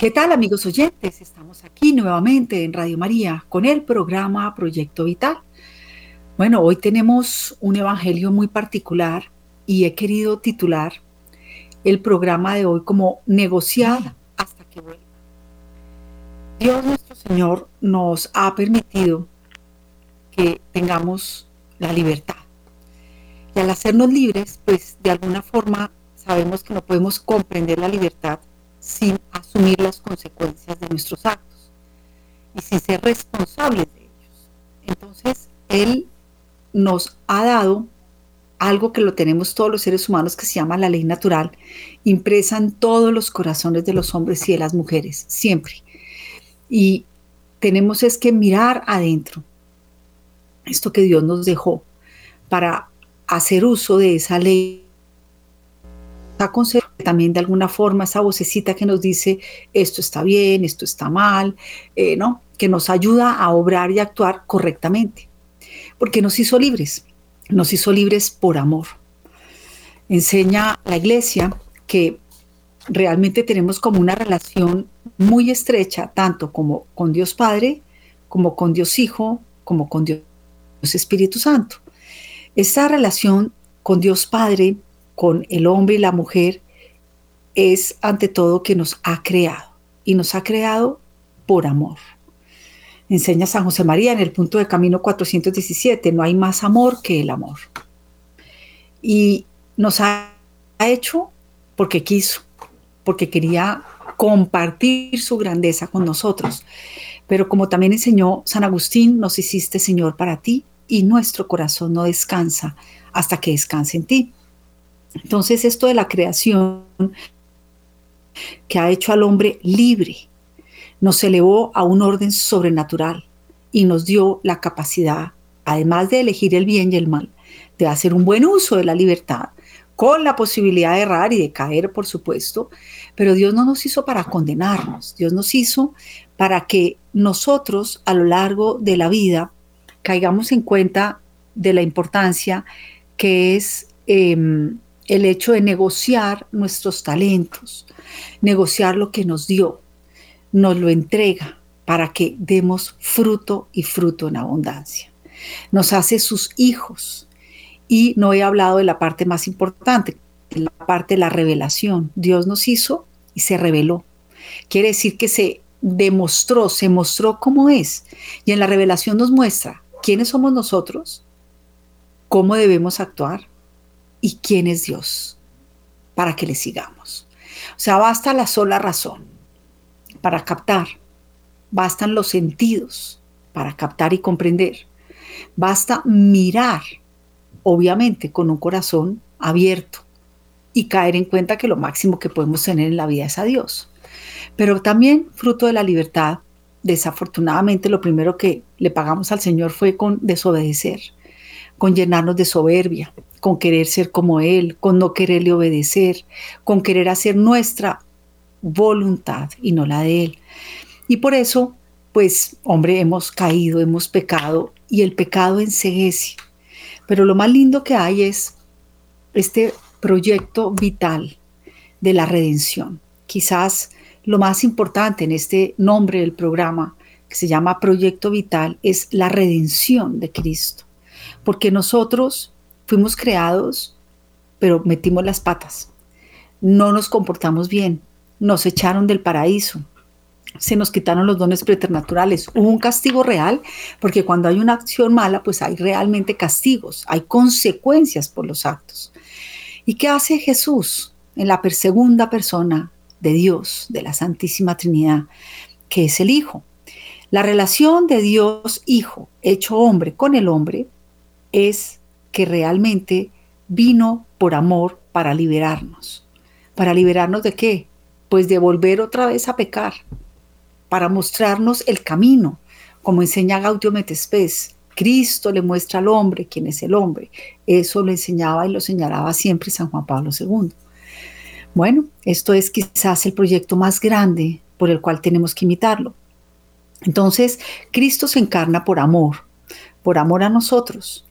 ¿Qué tal amigos oyentes? Estamos aquí nuevamente en Radio María con el programa Proyecto Vital. Bueno, hoy tenemos un evangelio muy particular y he querido titular el programa de hoy como Negociar hasta que vuelva. Dios nuestro Señor nos ha permitido que tengamos la libertad. Y al hacernos libres, pues de alguna forma sabemos que no podemos comprender la libertad sin asumir las consecuencias de nuestros actos y sin ser responsables de ellos. Entonces, Él nos ha dado algo que lo tenemos todos los seres humanos que se llama la ley natural, impresa en todos los corazones de los hombres y de las mujeres, siempre. Y tenemos es que mirar adentro esto que Dios nos dejó para hacer uso de esa ley también de alguna forma esa vocecita que nos dice esto está bien, esto está mal, eh, ¿no? que nos ayuda a obrar y actuar correctamente, porque nos hizo libres, nos hizo libres por amor. Enseña la iglesia que realmente tenemos como una relación muy estrecha, tanto como con Dios Padre, como con Dios Hijo, como con Dios Espíritu Santo. Esta relación con Dios Padre con el hombre y la mujer es ante todo que nos ha creado y nos ha creado por amor. Enseña San José María en el punto de camino 417, no hay más amor que el amor. Y nos ha hecho porque quiso, porque quería compartir su grandeza con nosotros. Pero como también enseñó San Agustín, nos hiciste Señor para ti y nuestro corazón no descansa hasta que descanse en ti. Entonces esto de la creación que ha hecho al hombre libre, nos elevó a un orden sobrenatural y nos dio la capacidad, además de elegir el bien y el mal, de hacer un buen uso de la libertad, con la posibilidad de errar y de caer, por supuesto, pero Dios no nos hizo para condenarnos, Dios nos hizo para que nosotros a lo largo de la vida caigamos en cuenta de la importancia que es em, el hecho de negociar nuestros talentos, negociar lo que nos dio, nos lo entrega para que demos fruto y fruto en abundancia. Nos hace sus hijos. Y no he hablado de la parte más importante, la parte de la revelación. Dios nos hizo y se reveló. Quiere decir que se demostró, se mostró cómo es. Y en la revelación nos muestra quiénes somos nosotros, cómo debemos actuar, y quién es Dios para que le sigamos. O sea, basta la sola razón para captar, bastan los sentidos para captar y comprender, basta mirar, obviamente con un corazón abierto y caer en cuenta que lo máximo que podemos tener en la vida es a Dios. Pero también fruto de la libertad, desafortunadamente lo primero que le pagamos al Señor fue con desobedecer, con llenarnos de soberbia, con querer ser como Él, con no quererle obedecer, con querer hacer nuestra voluntad y no la de Él. Y por eso, pues, hombre, hemos caído, hemos pecado y el pecado enseguece. Pero lo más lindo que hay es este proyecto vital de la redención. Quizás lo más importante en este nombre del programa, que se llama Proyecto Vital, es la redención de Cristo. Porque nosotros Fuimos creados, pero metimos las patas. No nos comportamos bien. Nos echaron del paraíso. Se nos quitaron los dones preternaturales. Hubo un castigo real, porque cuando hay una acción mala, pues hay realmente castigos, hay consecuencias por los actos. ¿Y qué hace Jesús en la segunda persona de Dios, de la Santísima Trinidad, que es el Hijo? La relación de Dios Hijo, hecho hombre con el hombre, es que realmente vino por amor para liberarnos. ¿Para liberarnos de qué? Pues de volver otra vez a pecar, para mostrarnos el camino, como enseña Gaudio Metespes. Cristo le muestra al hombre quién es el hombre. Eso lo enseñaba y lo señalaba siempre San Juan Pablo II. Bueno, esto es quizás el proyecto más grande por el cual tenemos que imitarlo. Entonces, Cristo se encarna por amor, por amor a nosotros,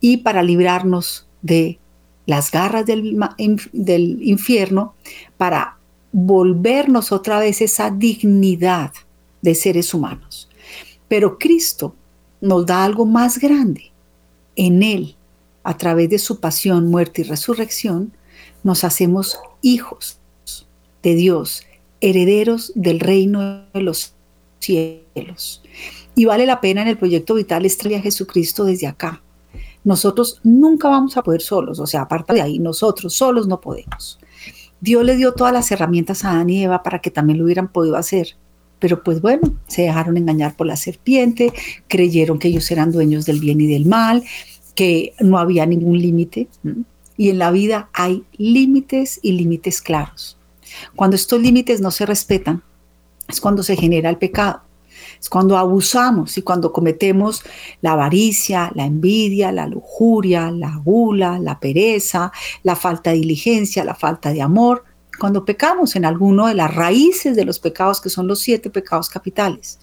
y para librarnos de las garras del, infierno, para volvernos otra vez esa dignidad de seres humanos. Pero Cristo nos da algo más grande. En Él, a través de su pasión, muerte y resurrección, nos hacemos hijos de Dios, herederos del reino de los cielos. Y vale la pena en el proyecto Vital estrella a Jesucristo desde acá. Nosotros nunca vamos a poder solos, o sea, aparte de ahí, nosotros solos no podemos. Dios le dio todas las herramientas a Adán y Eva para que también lo hubieran podido hacer. Pero pues bueno, se dejaron engañar por la serpiente, creyeron que ellos eran dueños del bien y del mal, que no había ningún límite. Y en la vida hay límites y límites claros. Cuando estos límites no se respetan, es cuando se genera el pecado. Cuando abusamos y cuando cometemos la avaricia, la envidia, la lujuria, la gula, la pereza, la falta de diligencia, la falta de amor, cuando pecamos en alguno de las raíces de los pecados que son los siete pecados capitales.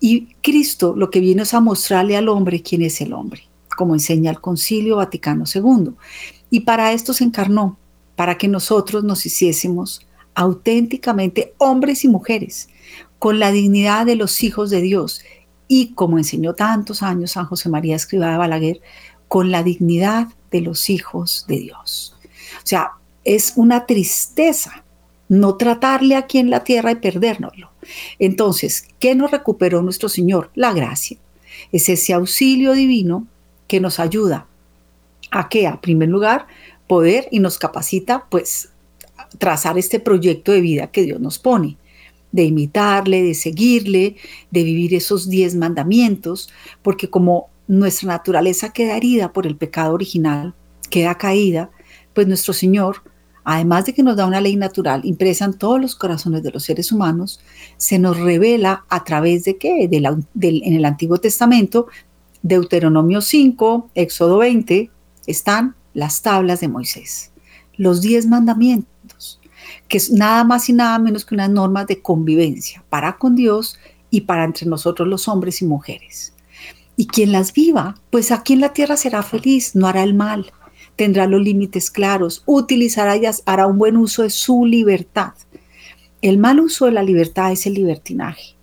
Y Cristo lo que viene es a mostrarle al hombre quién es el hombre, como enseña el Concilio Vaticano II. Y para esto se encarnó, para que nosotros nos hiciésemos auténticamente hombres y mujeres, con la dignidad de los hijos de Dios y, como enseñó tantos años San José María Escribá de Balaguer, con la dignidad de los hijos de Dios. O sea, es una tristeza no tratarle aquí en la tierra y perdérnoslo. Entonces, ¿qué nos recuperó nuestro Señor? La gracia. Es ese auxilio divino que nos ayuda a que, a primer lugar, poder y nos capacita, pues, trazar este proyecto de vida que Dios nos pone de imitarle, de seguirle, de vivir esos diez mandamientos, porque como nuestra naturaleza queda herida por el pecado original, queda caída, pues nuestro Señor, además de que nos da una ley natural impresa en todos los corazones de los seres humanos, se nos revela a través de qué? en el Antiguo Testamento, Deuteronomio 5, Éxodo 20, están las tablas de Moisés, los diez mandamientos que es nada más y nada menos que unas normas de convivencia para con Dios y para entre nosotros los hombres y mujeres. Y quien las viva, pues aquí en la tierra será feliz, no hará el mal, tendrá los límites claros, utilizará y hará un buen uso de su libertad. El mal uso de la libertad es el libertinaje.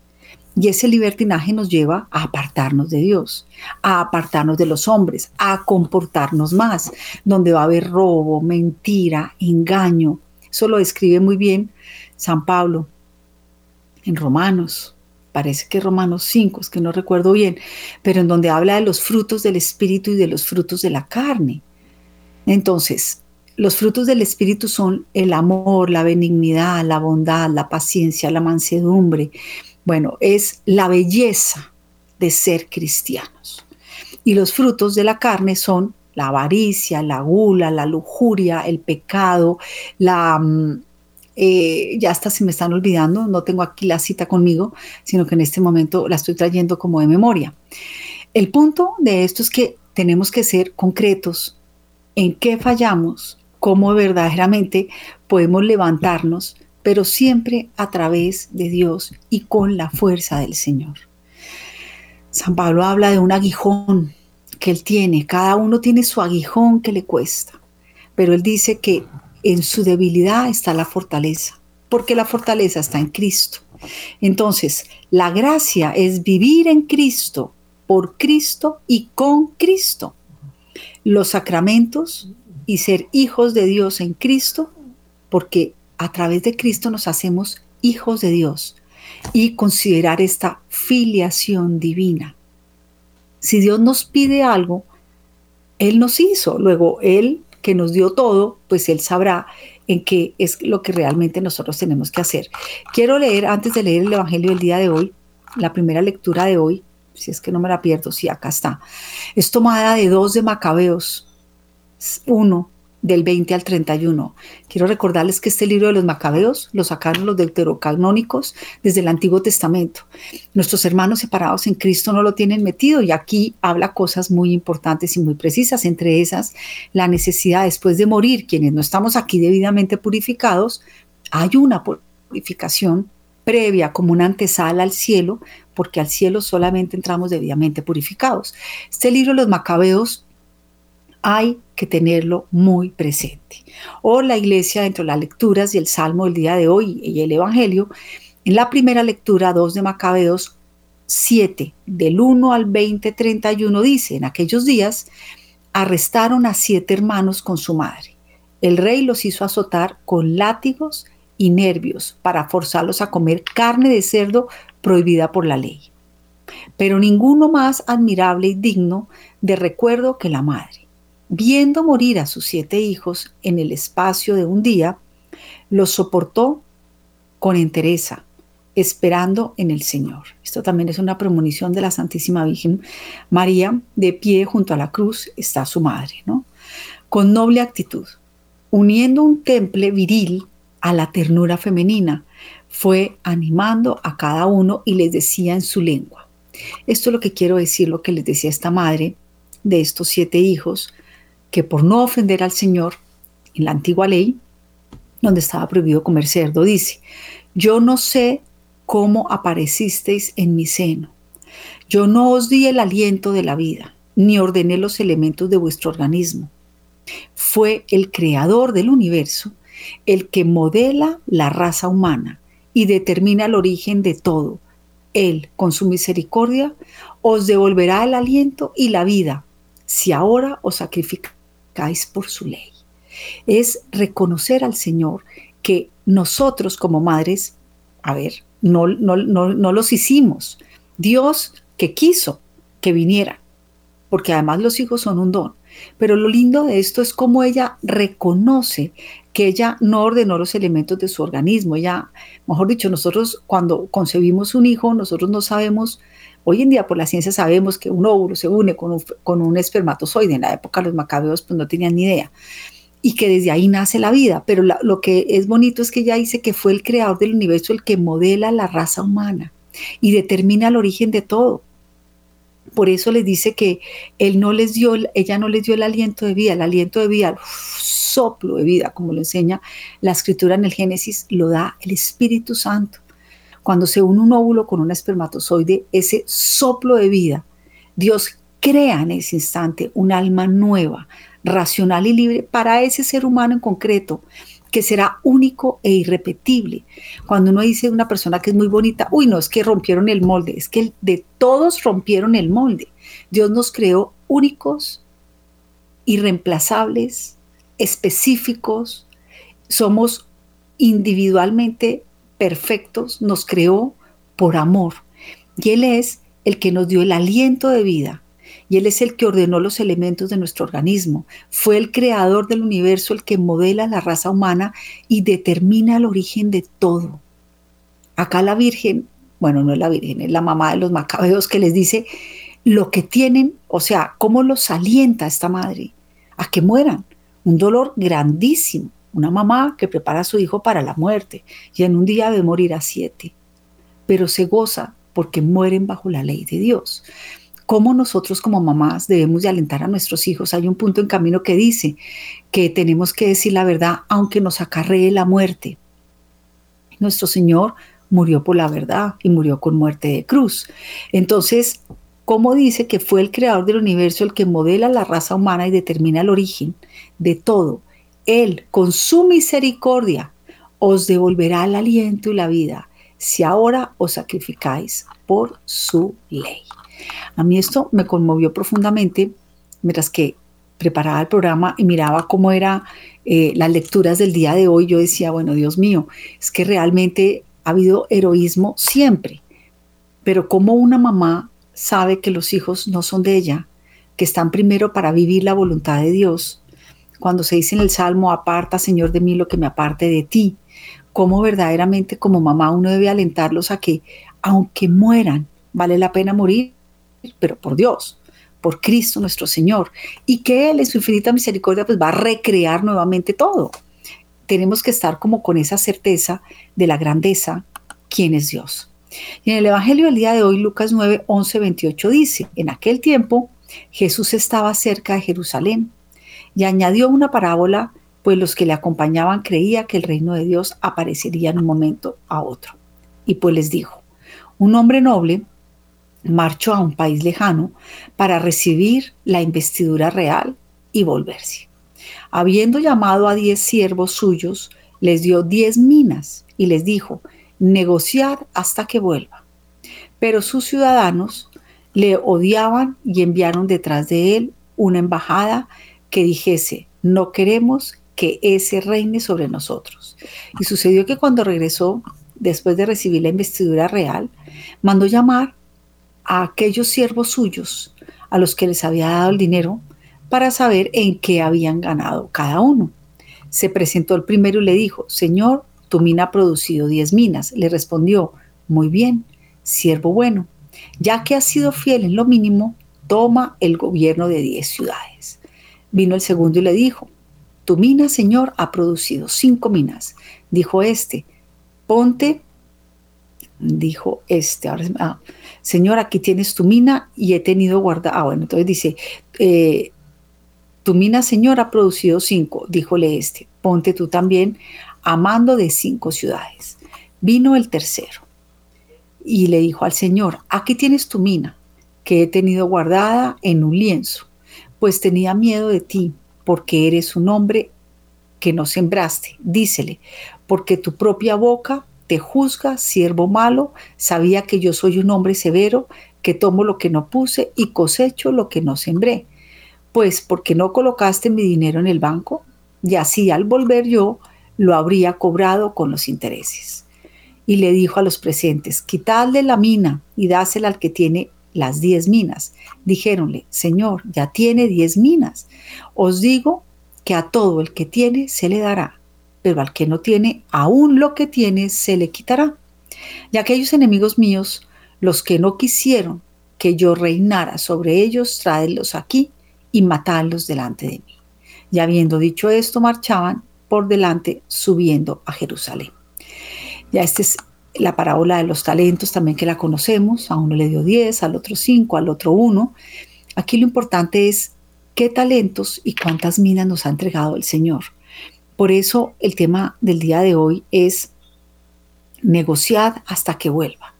Y ese libertinaje nos lleva a apartarnos de Dios, a apartarnos de los hombres, a comportarnos más, donde va a haber robo, mentira, engaño, eso lo describe muy bien San Pablo en Romanos. Parece que Romanos 5, es que no recuerdo bien, pero en donde habla de los frutos del Espíritu y de los frutos de la carne. Entonces, los frutos del Espíritu son el amor, la benignidad, la bondad, la paciencia, la mansedumbre. Bueno, es la belleza de ser cristianos. Y los frutos de la carne son la avaricia, la gula, la lujuria, el pecado, la... Mm, eh, ya hasta se me están olvidando, no tengo aquí la cita conmigo, sino que en este momento la estoy trayendo como de memoria. El punto de esto es que tenemos que ser concretos en qué fallamos, cómo verdaderamente podemos levantarnos, pero siempre a través de Dios y con la fuerza del Señor. San Pablo habla de un aguijón que él tiene. Cada uno tiene su aguijón que le cuesta. Pero él dice que en su debilidad está la fortaleza, porque la fortaleza está en Cristo. Entonces, la gracia es vivir en Cristo, por Cristo y con Cristo. Los sacramentos y ser hijos de Dios en Cristo, porque a través de Cristo nos hacemos hijos de Dios y considerar esta filiación divina. Si Dios nos pide algo, Él nos hizo. Luego, Él que nos dio todo, pues Él sabrá en qué es lo que realmente nosotros tenemos que hacer. Quiero leer, antes de leer el Evangelio del día de hoy, la primera lectura de hoy, si es que no me la pierdo, sí, acá está. Es tomada de dos de Macabeos, uno del 20 al 31. Quiero recordarles que este libro de los macabeos lo sacaron los deuterocanónicos desde el Antiguo Testamento. Nuestros hermanos separados en Cristo no lo tienen metido y aquí habla cosas muy importantes y muy precisas, entre esas la necesidad después de morir, quienes no estamos aquí debidamente purificados, hay una purificación previa como una antesala al cielo, porque al cielo solamente entramos debidamente purificados. Este libro de los macabeos Hay que tenerlo muy presente. O la iglesia, dentro de las lecturas y el salmo del día de hoy y el evangelio, en la primera lectura, 2 de Macabeos 7, del 1 al 20, 31, dice, en aquellos días arrestaron a siete hermanos con su madre. El rey los hizo azotar con látigos y nervios para forzarlos a comer carne de cerdo prohibida por la ley. Pero ninguno más admirable y digno de recuerdo que la madre. Viendo morir a sus siete hijos en el espacio de un día, los soportó con entereza, esperando en el Señor. Esto también es una premonición de la Santísima Virgen María. De pie junto a la cruz está su madre, ¿no? Con noble actitud, uniendo un temple viril a la ternura femenina, fue animando a cada uno y les decía en su lengua. Esto es lo que quiero decir, lo que les decía esta madre de estos siete hijos, que por no ofender al Señor, en la antigua ley, donde estaba prohibido comer cerdo, dice, yo no sé cómo aparecisteis en mi seno. Yo no os di el aliento de la vida, ni ordené los elementos de vuestro organismo. Fue el creador del universo el que modela la raza humana y determina el origen de todo. Él, con su misericordia, os devolverá el aliento y la vida si ahora os sacrificáis por su ley. Es reconocer al Señor que nosotros como madres, a ver, no, no, no los hicimos. Dios que quiso que vinieran, porque además los hijos son un don. Pero lo lindo de esto es cómo ella reconoce que ella no ordenó los elementos de su organismo. Ella, mejor dicho, nosotros cuando concebimos un hijo, nosotros no sabemos, hoy en día por la ciencia sabemos que un óvulo se une con un, espermatozoide. En la época los macabeos pues no tenían ni idea. Y que desde ahí nace la vida. Pero lo que es bonito es que ella dice que fue el creador del universo el que modela la raza humana y determina el origen de todo. Por eso les dice que él no les dio, ella no les dio el aliento de vida, el aliento de vida, el soplo de vida, como lo enseña la escritura en el Génesis, lo da el Espíritu Santo. Cuando se une un óvulo con un espermatozoide, ese soplo de vida, Dios crea en ese instante un alma nueva, racional y libre para ese ser humano en concreto que será único e irrepetible. Cuando uno dice una persona que es muy bonita, uy, no es que rompieron el molde, es que de todos rompieron el molde. Dios nos creó únicos, irreemplazables, específicos, somos individualmente perfectos, nos creó por amor. Y Él es el que nos dio el aliento de vida, y Él es el que ordenó los elementos de nuestro organismo. Fue el creador del universo el que modela la raza humana y determina el origen de todo. Acá la Virgen, bueno, no es la Virgen, es la mamá de los macabeos que les dice lo que tienen, o sea, cómo los alienta esta madre a que mueran. Un dolor grandísimo. Una mamá que prepara a su hijo para la muerte y en un día de morir a siete, pero se goza porque mueren bajo la ley de Dios cómo nosotros como mamás debemos de alentar a nuestros hijos. Hay un punto en camino que dice que tenemos que decir la verdad aunque nos acarree la muerte. Nuestro Señor murió por la verdad y murió con muerte de cruz. Entonces, ¿cómo dice que fue el creador del universo el que modela la raza humana y determina el origen de todo? Él, con su misericordia, os devolverá el aliento y la vida si ahora os sacrificáis por su ley. A mí esto me conmovió profundamente mientras que preparaba el programa y miraba cómo eran eh, las lecturas del día de hoy. Yo decía, bueno, Dios mío, es que realmente ha habido heroísmo siempre, pero como una mamá sabe que los hijos no son de ella, que están primero para vivir la voluntad de Dios. Cuando se dice en el Salmo, aparta, Señor, de mí lo que me aparte de ti, cómo verdaderamente como mamá uno debe alentarlos a que, aunque mueran, vale la pena morir pero por Dios, por Cristo nuestro Señor, y que Él en su infinita misericordia pues va a recrear nuevamente todo. Tenemos que estar como con esa certeza de la grandeza, quién es Dios. Y en el Evangelio del día de hoy, Lucas 9, 11, 28 dice, en aquel tiempo Jesús estaba cerca de Jerusalén y añadió una parábola, pues los que le acompañaban creía que el reino de Dios aparecería en un momento a otro. Y pues les dijo, un hombre noble marchó a un país lejano para recibir la investidura real y volverse. Habiendo llamado a diez siervos suyos, les dio diez minas y les dijo, negociad hasta que vuelva. Pero sus ciudadanos le odiaban y enviaron detrás de él una embajada que dijese, no queremos que ese reine sobre nosotros. Y sucedió que cuando regresó, después de recibir la investidura real, mandó llamar a aquellos siervos suyos a los que les había dado el dinero para saber en qué habían ganado cada uno. Se presentó el primero y le dijo, Señor, tu mina ha producido diez minas. Le respondió, muy bien, siervo bueno, ya que has sido fiel en lo mínimo, toma el gobierno de diez ciudades. Vino el segundo y le dijo, tu mina, Señor, ha producido cinco minas. Dijo este, ponte, dijo este, ahora, ah, Señor, aquí tienes tu mina y he tenido guardada. Ah, bueno, entonces dice, eh, tu mina, Señor, ha producido cinco, díjole este, ponte tú también amando de cinco ciudades. Vino el tercero y le dijo al Señor, aquí tienes tu mina, que he tenido guardada en un lienzo, pues tenía miedo de ti, porque eres un hombre que no sembraste. Dícele, porque tu propia boca te juzga, siervo malo, sabía que yo soy un hombre severo, que tomo lo que no puse y cosecho lo que no sembré. Pues porque no colocaste mi dinero en el banco, y así al volver yo lo habría cobrado con los intereses. Y le dijo a los presentes, quitadle la mina y dásela al que tiene las diez minas. Dijéronle, Señor, ya tiene diez minas. Os digo que a todo el que tiene se le dará, pero al que no tiene, aún lo que tiene se le quitará. Y aquellos enemigos míos, los que no quisieron que yo reinara sobre ellos, tráelos aquí y matadlos delante de mí. Y habiendo dicho esto, marchaban por delante subiendo a Jerusalén. Ya esta es la parábola de los talentos también que la conocemos. A uno le dio 10, al otro 5, al otro 1. Aquí lo importante es qué talentos y cuántas minas nos ha entregado el Señor. Por eso el tema del día de hoy es negociar hasta que vuelva.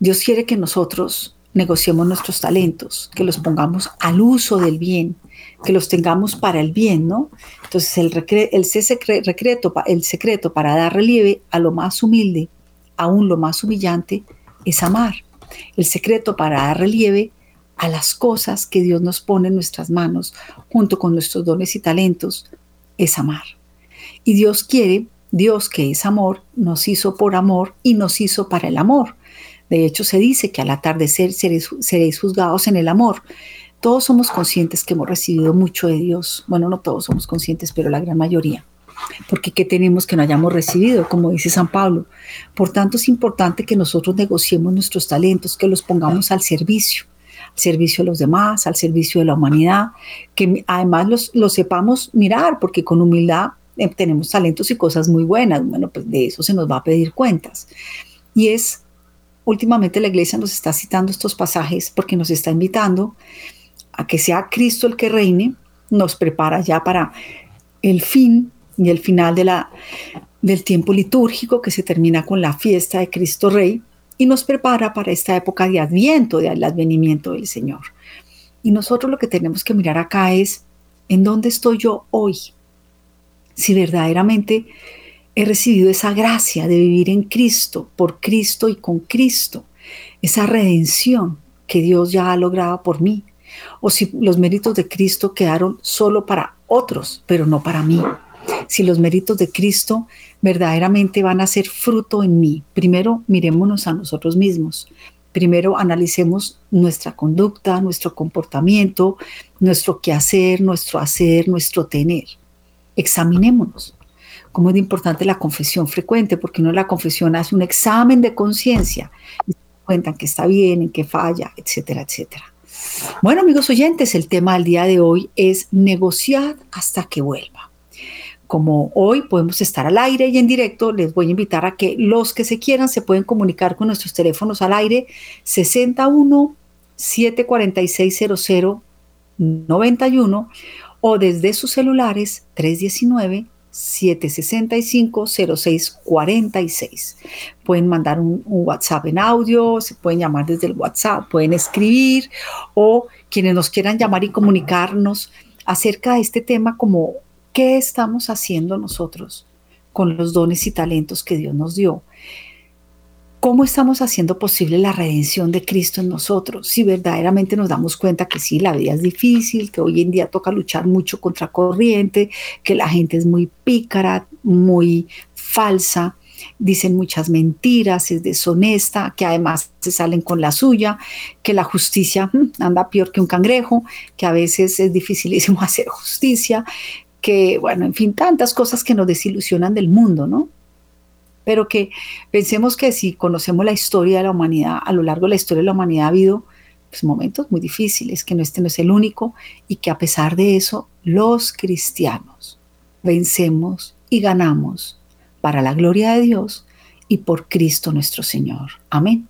Dios quiere que nosotros negociemos nuestros talentos, que los pongamos al uso del bien, que los tengamos para el bien, ¿no? Entonces el, el, secreto, el secreto para dar relieve a lo más humilde, aún lo más humillante, es amar. El secreto para dar relieve a las cosas que Dios nos pone en nuestras manos, junto con nuestros dones y talentos, es amar. Y Dios quiere, Dios que es amor, nos hizo por amor y nos hizo para el amor. De hecho, se dice que al atardecer seréis, juzgados en el amor todos somos conscientes que hemos recibido mucho de Dios. Bueno, no todos somos conscientes, pero la gran mayoría. Porque ¿qué tenemos que no hayamos recibido? Como dice San Pablo. Por tanto, es importante que nosotros negociemos nuestros talentos, que los pongamos al servicio, al servicio de los demás, al servicio de la humanidad, que además los, los sepamos mirar, porque con humildad eh, tenemos talentos y cosas muy buenas. Bueno, pues de eso se nos va a pedir cuentas. Y es, últimamente la iglesia nos está citando estos pasajes porque nos está invitando a que sea Cristo el que reine, nos prepara ya para el fin y el final del tiempo litúrgico que se termina con la fiesta de Cristo Rey y nos prepara para esta época de adviento, del advenimiento del Señor. Y nosotros lo que tenemos que mirar acá es, ¿en dónde estoy yo hoy? Si verdaderamente he recibido esa gracia de vivir en Cristo, por Cristo y con Cristo, esa redención que Dios ya ha logrado por mí, o si los méritos de Cristo quedaron solo para otros, pero no para mí. Si los méritos de Cristo verdaderamente van a ser fruto en mí, primero mirémonos a nosotros mismos. Primero analicemos nuestra conducta, nuestro comportamiento, nuestro quehacer, nuestro hacer, nuestro tener. Examinémonos. Cómo es importante la confesión frecuente, porque uno la confesión hace un examen de conciencia cuentan que está bien, en qué falla, etcétera, etcétera. Bueno, amigos oyentes, el tema del día de hoy es negociar hasta que vuelva. Como hoy podemos estar al aire y en directo, les voy a invitar a que los que se quieran se pueden comunicar con nuestros teléfonos al aire 61 746 00 91 o desde sus celulares 319 765-0646. Pueden mandar un, WhatsApp en audio, se pueden llamar desde el WhatsApp, pueden escribir o quienes nos quieran llamar y comunicarnos acerca de este tema como qué estamos haciendo nosotros con los dones y talentos que Dios nos dio. ¿Cómo estamos haciendo posible la redención de Cristo en nosotros? Si verdaderamente nos damos cuenta que sí, la vida es difícil, que hoy en día toca luchar mucho contra corriente, que la gente es muy pícara, muy falsa, dicen muchas mentiras, es deshonesta, que además se salen con la suya, que la justicia mm, anda peor que un cangrejo, que a veces es dificilísimo hacer justicia, que, bueno, en fin, tantas cosas que nos desilusionan del mundo, ¿no? Pero que pensemos que si conocemos la historia de la humanidad, a lo largo de la historia de la humanidad ha habido pues, momentos muy difíciles, que no este no es el único, y que a pesar de eso, los cristianos vencemos y ganamos para la gloria de Dios y por Cristo nuestro Señor. Amén.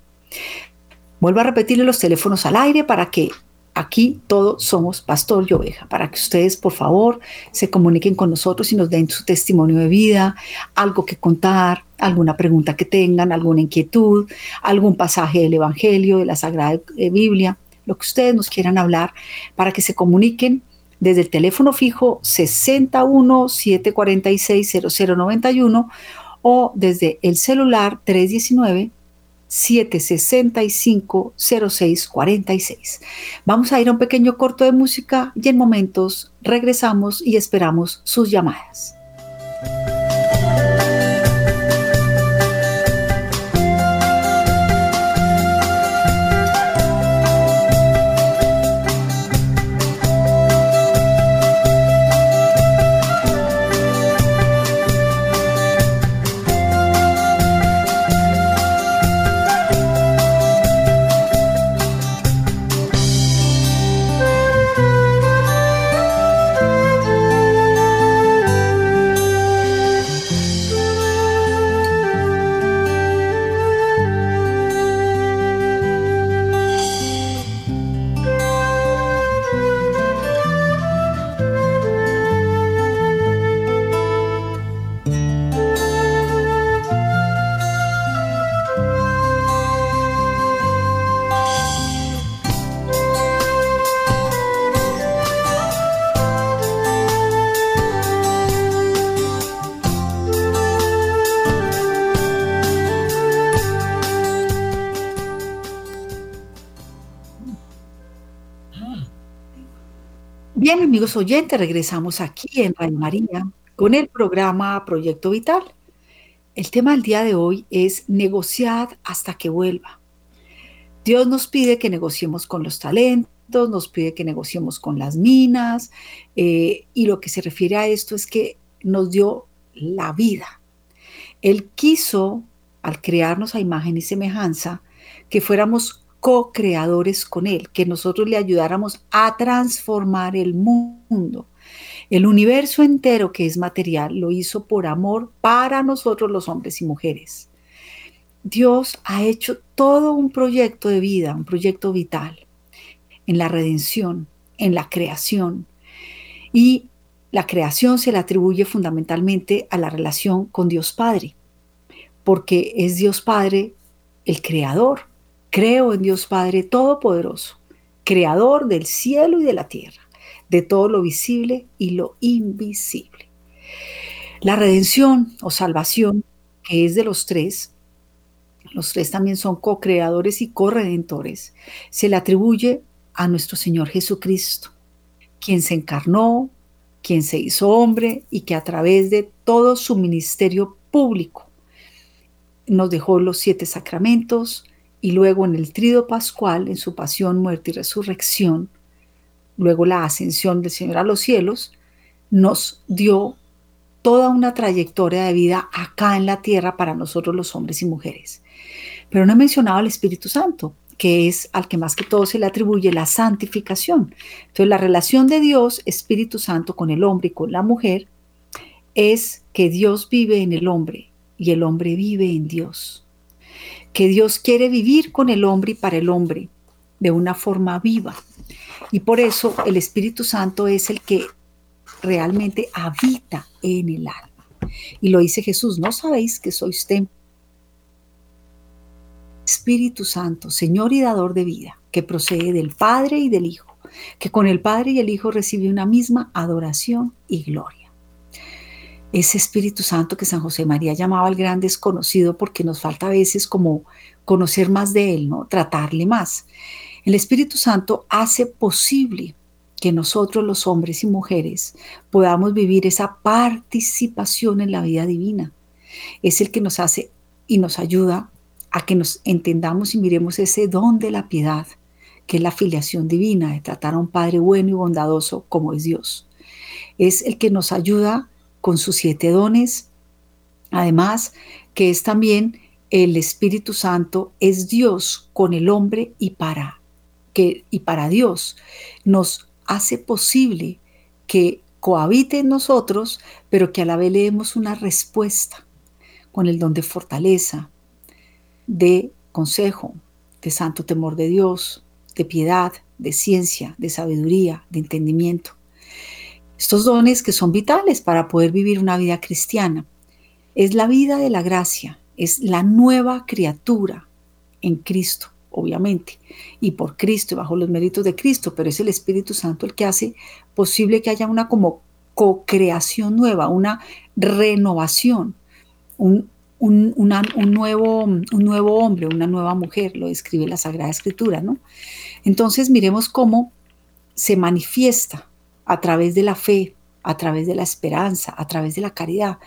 Vuelvo a repetirle los teléfonos al aire para que aquí todos somos pastor y oveja, para que ustedes por favor se comuniquen con nosotros y nos den su testimonio de vida, algo que contar, alguna pregunta que tengan, alguna inquietud, algún pasaje del Evangelio, de la Sagrada eh, Biblia, lo que ustedes nos quieran hablar, para que se comuniquen desde el teléfono fijo 61 746 0091 o desde el celular 319 765 0646. Vamos a ir a un pequeño corto de música y en momentos regresamos y esperamos sus llamadas. Bien, amigos oyentes, regresamos aquí en Radio María con el programa Proyecto Vital. El tema del día de hoy es negociar hasta que vuelva. Dios nos pide que negociemos con los talentos, nos pide que negociemos con las minas, eh, y lo que se refiere a esto es que nos dio la vida. Él quiso, al crearnos a imagen y semejanza, que fuéramos co-creadores con Él, que nosotros le ayudáramos a transformar el mundo. El universo entero que es material lo hizo por amor para nosotros los hombres y mujeres. Dios ha hecho todo un proyecto de vida, un proyecto vital, en la redención, en la creación. Y la creación se le atribuye fundamentalmente a la relación con Dios Padre, porque es Dios Padre el creador, Creo en Dios Padre Todopoderoso, Creador del cielo y de la tierra, de todo lo visible y lo invisible. La redención o salvación, que es de los tres, los tres también son co-creadores y co-redentores, se le atribuye a nuestro Señor Jesucristo, quien se encarnó, quien se hizo hombre y que a través de todo su ministerio público nos dejó los siete sacramentos, y luego en el trido pascual, en su pasión, muerte y resurrección, luego la ascensión del Señor a los cielos, nos dio toda una trayectoria de vida acá en la tierra para nosotros los hombres y mujeres. Pero no he mencionado al Espíritu Santo, que es al que más que todo se le atribuye la santificación. Entonces la relación de Dios, Espíritu Santo, con el hombre y con la mujer, es que Dios vive en el hombre y el hombre vive en Dios que Dios quiere vivir con el hombre y para el hombre de una forma viva. Y por eso el Espíritu Santo es el que realmente habita en el alma. Y lo dice Jesús, ¿no sabéis que sois templo? Espíritu Santo, Señor y dador de vida, que procede del Padre y del Hijo, que con el Padre y el Hijo recibe una misma adoración y gloria. Ese Espíritu Santo que San José María llamaba el gran desconocido porque nos falta a veces como conocer más de Él, ¿no? Tratarle más. El Espíritu Santo hace posible que nosotros los hombres y mujeres podamos vivir esa participación en la vida divina. Es el que nos hace y nos ayuda a que nos entendamos y miremos ese don de la piedad, que es la filiación divina, de tratar a un Padre bueno y bondadoso como es Dios. Es el que nos ayuda con sus siete dones, además que es también el Espíritu Santo, es Dios con el hombre y para, que, y para Dios. Nos hace posible que cohabite en nosotros, pero que a la vez le demos una respuesta con el don de fortaleza, de consejo, de santo temor de Dios, de piedad, de ciencia, de sabiduría, de entendimiento. Estos dones que son vitales para poder vivir una vida cristiana. Es la vida de la gracia, es la nueva criatura en Cristo, obviamente, y por Cristo y bajo los méritos de Cristo, pero es el Espíritu Santo el que hace posible que haya una como co-creación nueva, una renovación, un, un, nuevo, un nuevo hombre, una nueva mujer, lo describe la Sagrada Escritura, ¿no? Entonces miremos cómo se manifiesta a través de la fe, a través de la esperanza, a través de la caridad.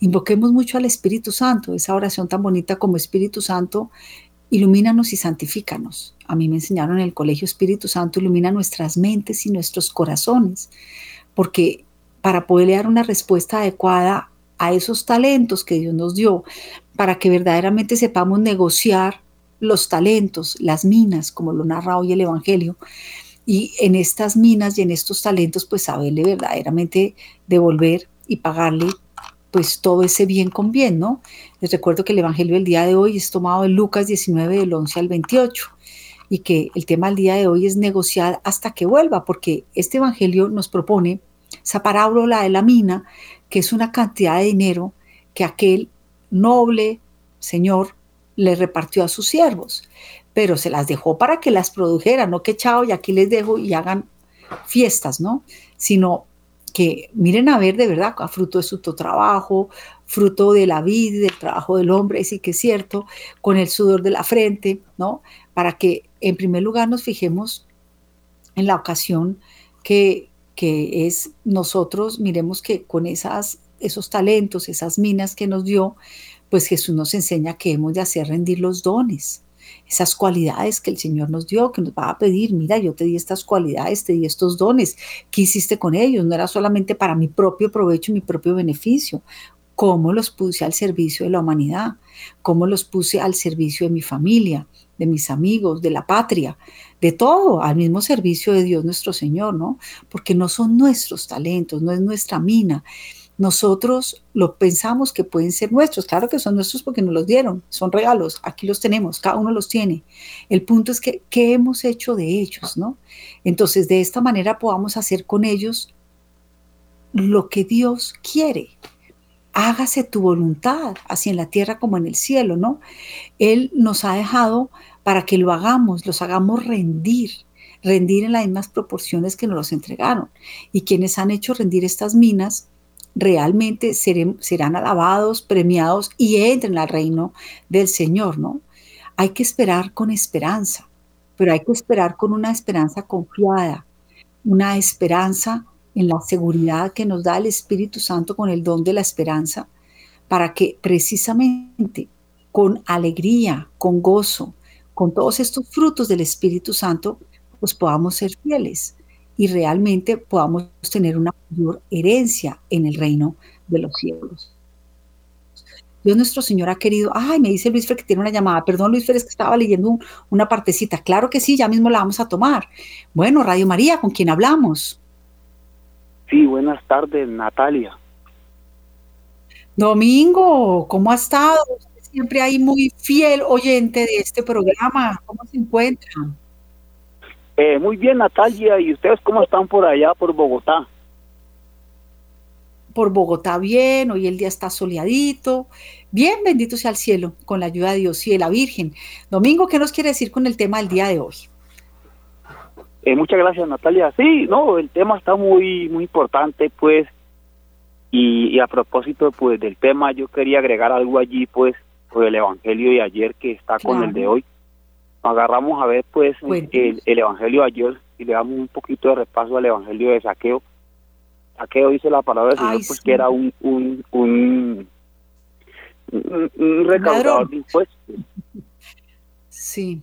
Invoquemos mucho al Espíritu Santo, esa oración tan bonita como Espíritu Santo, ilumínanos y santifícanos. A mí me enseñaron en el colegio Espíritu Santo, ilumina nuestras mentes y nuestros corazones, porque para poder dar una respuesta adecuada a esos talentos que Dios nos dio, para que verdaderamente sepamos negociar los talentos, las minas, como lo narra hoy el Evangelio, y en estas minas y en estos talentos, pues saberle verdaderamente devolver y pagarle pues todo ese bien con bien, ¿no? Les recuerdo que el Evangelio del día de hoy es tomado de Lucas 19 del 11 al 28 y que el tema del día de hoy es negociar hasta que vuelva, porque este Evangelio nos propone esa parábola de la mina, que es una cantidad de dinero que aquel noble señor le repartió a sus siervos, pero se las dejó para que las produjeran, no que chao y aquí les dejo y hagan fiestas, ¿no? Sino que miren a ver de verdad, a fruto de su trabajo, fruto de la vida, del trabajo del hombre, sí que es cierto, con el sudor de la frente, ¿no? Para que en primer lugar nos fijemos en la ocasión que, que es nosotros, miremos que con esas, esos talentos, esas minas que nos dio, pues Jesús nos enseña que hemos de hacer rendir los dones, esas cualidades que el Señor nos dio, que nos va a pedir, mira, yo te di estas cualidades, te di estos dones, ¿qué hiciste con ellos? No era solamente para mi propio provecho, mi propio beneficio, cómo los puse al servicio de la humanidad, cómo los puse al servicio de mi familia, de mis amigos, de la patria, de todo, al mismo servicio de Dios nuestro Señor, ¿no? Porque no son nuestros talentos, no es nuestra mina. Nosotros lo pensamos que pueden ser nuestros, claro que son nuestros porque nos los dieron, son regalos, aquí los tenemos, cada uno los tiene. El punto es que, ¿qué hemos hecho de ellos, no? Entonces, de esta manera podamos hacer con ellos lo que Dios quiere, hágase tu voluntad, así en la tierra como en el cielo, ¿no? Él nos ha dejado para que lo hagamos, los hagamos rendir, rendir en las mismas proporciones que nos los entregaron. Y quienes han hecho rendir estas minas realmente serán alabados, premiados y entren al reino del Señor, ¿no? Hay que esperar con esperanza, pero hay que esperar con una esperanza confiada, una esperanza en la seguridad que nos da el Espíritu Santo con el don de la esperanza, para que precisamente con alegría, con gozo, con todos estos frutos del Espíritu Santo, pues podamos ser fieles y realmente podamos tener una mayor herencia en el reino de los cielos. Dios nuestro Señor ha querido, ay, me dice Luis Fer que tiene una llamada, perdón Luis Fer, es que estaba leyendo una partecita, claro que sí, ya mismo la vamos a tomar. Bueno, Radio María, ¿con quién hablamos? Sí, buenas tardes, Natalia. Domingo, ¿cómo ha estado? Siempre hay muy fiel oyente de este programa. ¿Cómo se encuentra? Eh, muy bien, Natalia. ¿Y ustedes cómo están por allá, por Bogotá? Por Bogotá, bien. Hoy el día está soleadito. Bien, bendito sea el cielo, con la ayuda de Dios y de la Virgen. Domingo, ¿qué nos quiere decir con el tema del día de hoy? Eh, muchas gracias, Natalia. Sí, no, el tema está muy, muy importante, pues, y, a propósito, pues, del tema, yo quería agregar algo allí, pues, por el Evangelio de ayer que está con el de hoy. Agarramos a ver, pues, el, Evangelio de ayer y le damos un poquito de repaso al Evangelio de Saqueo. Saqueo dice la palabra del Señor, pues, que era un, un, un, un recaudador de impuestos. Sí.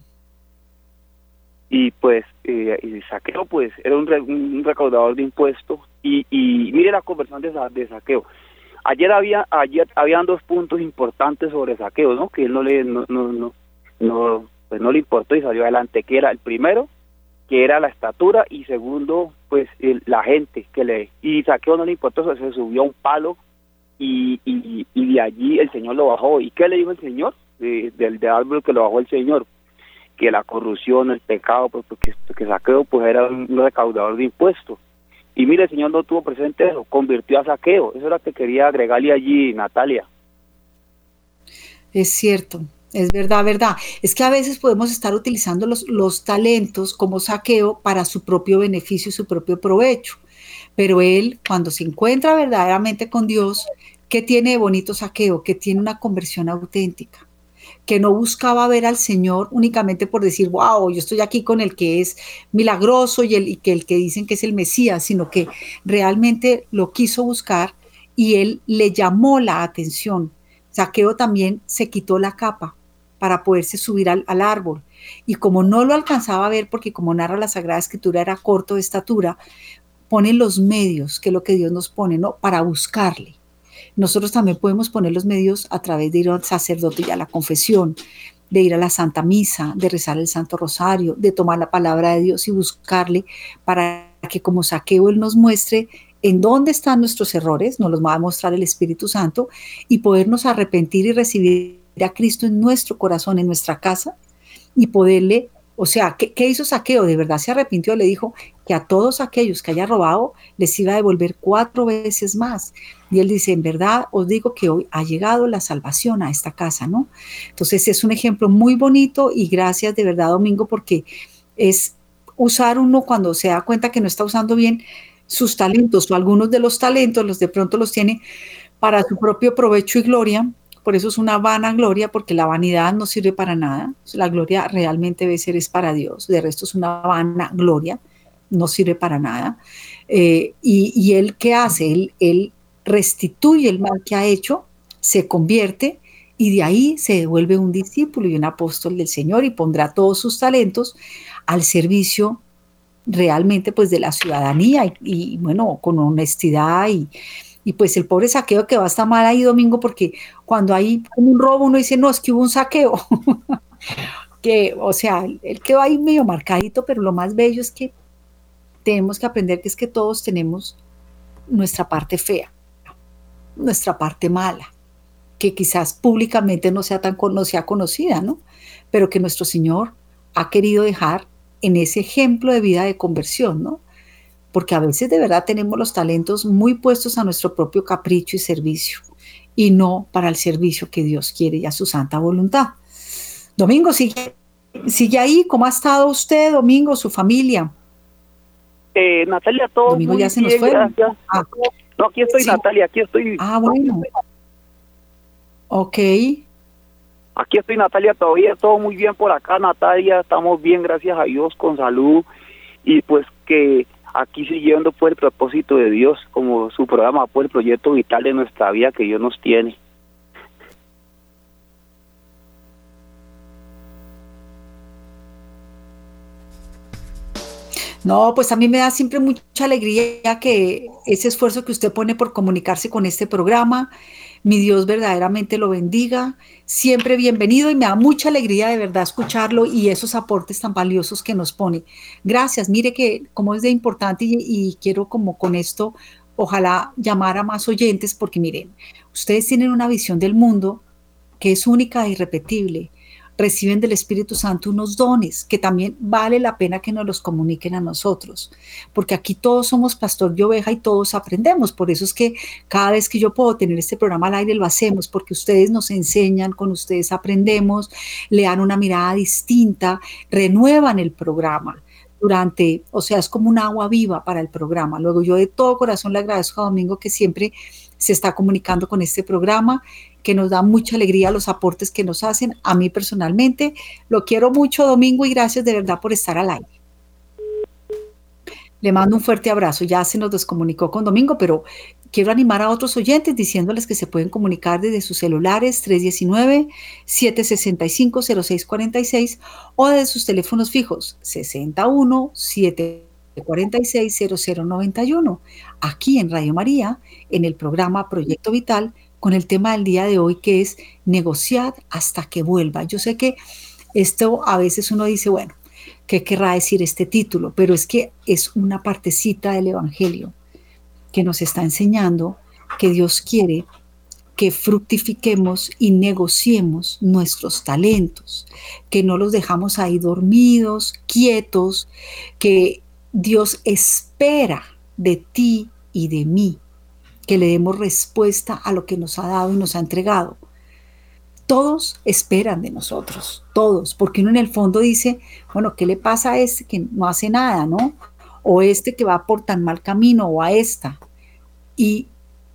Y pues eh, y saqueo pues era un, recaudador de impuestos y, y mire la conversión de, de, saqueo. Ayer había ayer habían dos puntos importantes sobre saqueo no que él no le no no no, pues no le importó y salió adelante que era el primero que era la estatura y segundo pues la gente que le y saqueo no le importó se subió a un palo y, y, y de allí el señor lo bajó y qué le dijo el señor del de árbol que lo bajó el señor que la corrupción, el pecado, pues porque, que Saqueo pues era un recaudador de impuestos. Y mire, el Señor no tuvo presente eso, convirtió a Saqueo. Eso era lo que quería agregarle allí, Natalia. Es cierto, es verdad, verdad. Es que a veces podemos estar utilizando los, los talentos como saqueo para su propio beneficio y su propio provecho. Pero él, cuando se encuentra verdaderamente con Dios, ¿qué tiene de bonito saqueo? Que tiene una conversión auténtica que no buscaba ver al Señor únicamente por decir, wow, yo estoy aquí con el que es milagroso y el que, el que dicen que es el Mesías, sino que realmente lo quiso buscar y él le llamó la atención. Saqueo también se quitó la capa para poderse subir al, árbol. Y como no lo alcanzaba a ver, porque como narra la Sagrada Escritura era corto de estatura, pone los medios, que es lo que Dios nos pone, ¿no? Para buscarle. Nosotros también podemos poner los medios a través de ir al sacerdote y a la confesión, de ir a la Santa Misa, de rezar el Santo Rosario, de tomar la palabra de Dios y buscarle para que como saqueo Él nos muestre en dónde están nuestros errores, nos los va a mostrar el Espíritu Santo y podernos arrepentir y recibir a Cristo en nuestro corazón, en nuestra casa y poderle o sea, ¿qué, hizo Saqueo? De verdad se arrepintió, le dijo que a todos aquellos que haya robado les iba a devolver cuatro veces más. Y él dice, en verdad os digo que hoy ha llegado la salvación a esta casa, ¿no? Entonces es un ejemplo muy bonito y gracias de verdad, Domingo, porque es usar uno cuando se da cuenta que no está usando bien sus talentos o algunos de los talentos, los de pronto los tiene para su propio provecho y gloria, por eso es una vana gloria, porque la vanidad no sirve para nada. La gloria realmente debe ser es para Dios. De resto es una vana gloria, no sirve para nada. Eh, y, él, ¿qué hace? Él, él restituye el mal que ha hecho, se convierte y de ahí se devuelve un discípulo y un apóstol del Señor y pondrá todos sus talentos al servicio realmente pues de la ciudadanía y, y bueno, con honestidad y, y pues el pobre saqueo que va a estar mal ahí domingo porque cuando hay un robo uno dice, no, es que hubo un saqueo. que, o sea, él quedó ahí medio marcadito, pero lo más bello es que tenemos que aprender que es que todos tenemos nuestra parte fea, nuestra parte mala, que quizás públicamente no sea tan no sea conocida, ¿no? Pero que nuestro Señor ha querido dejar en ese ejemplo de vida de conversión, ¿no? Porque a veces de verdad tenemos los talentos muy puestos a nuestro propio capricho y servicio y no para el servicio que Dios quiere y a su santa voluntad. Domingo, sigue, sigue ahí. ¿Cómo ha estado usted, Domingo, su familia? Eh, Natalia, todo Domingo ya se nos fue. Ah. no, aquí estoy, Natalia, aquí estoy. Ah, bueno. Ok. Aquí estoy, Natalia, todavía todo muy bien por acá, Natalia. Estamos bien, gracias a Dios, con salud. Y pues que aquí siguiendo por el propósito de Dios, como su programa, por el proyecto vital de nuestra vida que Dios nos tiene. No, pues a mí me da siempre mucha alegría que ese esfuerzo que usted pone por comunicarse con este programa, mi Dios verdaderamente lo bendiga. Siempre bienvenido y me da mucha alegría de verdad escucharlo y esos aportes tan valiosos que nos pone. Gracias. Mire que como es de importante y, y quiero como con esto ojalá llamar a más oyentes porque miren, ustedes tienen una visión del mundo que es única e irrepetible reciben del Espíritu Santo unos dones que también vale la pena que nos los comuniquen a nosotros, porque aquí todos somos pastor y oveja y todos aprendemos, por eso es que cada vez que yo puedo tener este programa al aire lo hacemos, porque ustedes nos enseñan, con ustedes aprendemos, le dan una mirada distinta, renuevan el programa durante, o sea, es como un agua viva para el programa. Luego yo de todo corazón le agradezco a Domingo que siempre se está comunicando con este programa, que nos da mucha alegría los aportes que nos hacen. A mí personalmente lo quiero mucho, Domingo, y gracias de verdad por estar al aire. Le mando un fuerte abrazo. Ya se nos descomunicó con Domingo, pero quiero animar a otros oyentes diciéndoles que se pueden comunicar desde sus celulares 319-765-0646 o desde sus teléfonos fijos 61 746 0091 aquí en Radio María en el programa Proyecto Vital con el tema del día de hoy que es negociar hasta que vuelva. Yo sé que esto a veces uno dice, bueno, ¿qué querrá decir este título? Pero es que es una partecita del Evangelio que nos está enseñando que Dios quiere que fructifiquemos y negociemos nuestros talentos, que no los dejamos ahí dormidos, quietos, que Dios espera de ti y de mí que le demos respuesta a lo que nos ha dado y nos ha entregado. Todos esperan de nosotros, todos, porque uno en el fondo dice, bueno, ¿qué le pasa a este que no hace nada, no? o este que va por tan mal camino, o a esta. Y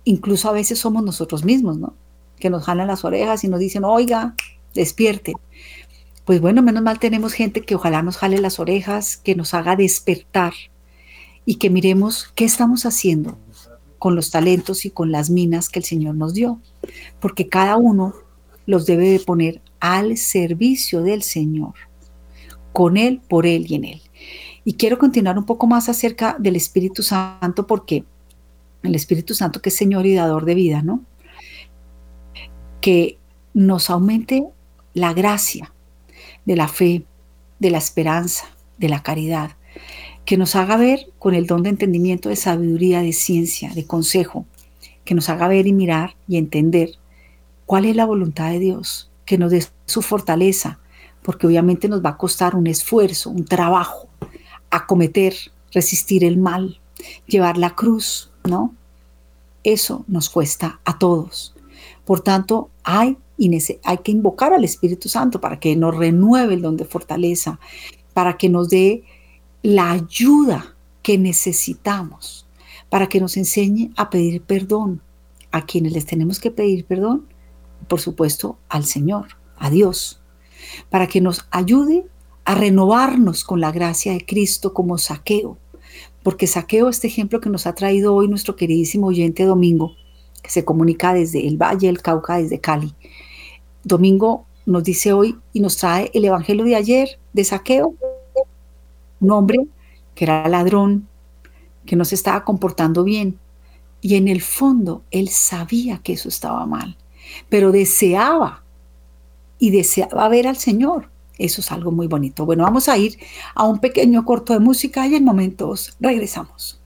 incluso a veces somos nosotros mismos, ¿no? Que nos jalan las orejas y nos dicen, oiga, despierte. Pues bueno, menos mal tenemos gente que ojalá nos jale las orejas, que nos haga despertar y que miremos qué estamos haciendo con los talentos y con las minas que el Señor nos dio. Porque cada uno los debe de poner al servicio del Señor, con Él, por Él y en Él. Y quiero continuar un poco más acerca del Espíritu Santo porque el Espíritu Santo que es Señor y dador de vida, ¿no? Que nos aumente la gracia de la fe, de la esperanza, de la caridad, que nos haga ver con el don de entendimiento, de sabiduría, de ciencia, de consejo, que nos haga ver y mirar y entender cuál es la voluntad de Dios, que nos dé su fortaleza, porque obviamente nos va a costar un esfuerzo, un trabajo, acometer, resistir el mal, llevar la cruz, ¿no? Eso nos cuesta a todos. Por tanto, hay, hay que invocar al Espíritu Santo para que nos renueve el don de fortaleza, para que nos dé la ayuda que necesitamos, para que nos enseñe a pedir perdón. A quienes les tenemos que pedir perdón, por supuesto, al Señor, a Dios, para que nos ayude a renovarnos con la gracia de Cristo como saqueo. Porque saqueo, este ejemplo que nos ha traído hoy nuestro queridísimo oyente Domingo, que se comunica desde el Valle del Cauca, desde Cali. Domingo nos dice hoy y nos trae el Evangelio de ayer de saqueo. Un hombre que era ladrón, que no se estaba comportando bien. Y en el fondo él sabía que eso estaba mal, pero deseaba y deseaba ver al Señor. Eso es algo muy bonito. Bueno, vamos a ir a un pequeño corto de música y en momentos regresamos.